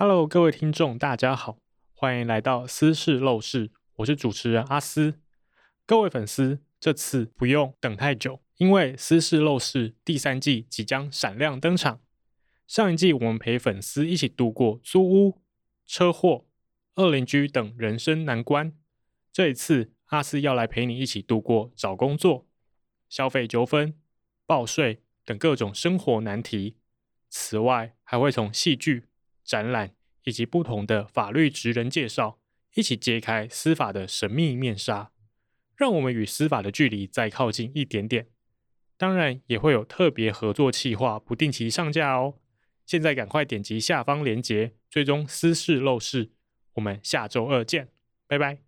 Hello，各位听众，大家好，欢迎来到私事陋室，我是主持人阿斯。各位粉丝，这次不用等太久，因为私事陋室第三季即将闪亮登场。上一季我们陪粉丝一起度过租屋、车祸、恶邻居等人生难关，这一次阿斯要来陪你一起度过找工作、消费纠纷、报税等各种生活难题。此外，还会从戏剧、展览以及不同的法律职人介绍，一起揭开司法的神秘面纱，让我们与司法的距离再靠近一点点。当然，也会有特别合作企划不定期上架哦。现在赶快点击下方链接，追踪私事陋室。我们下周二见，拜拜。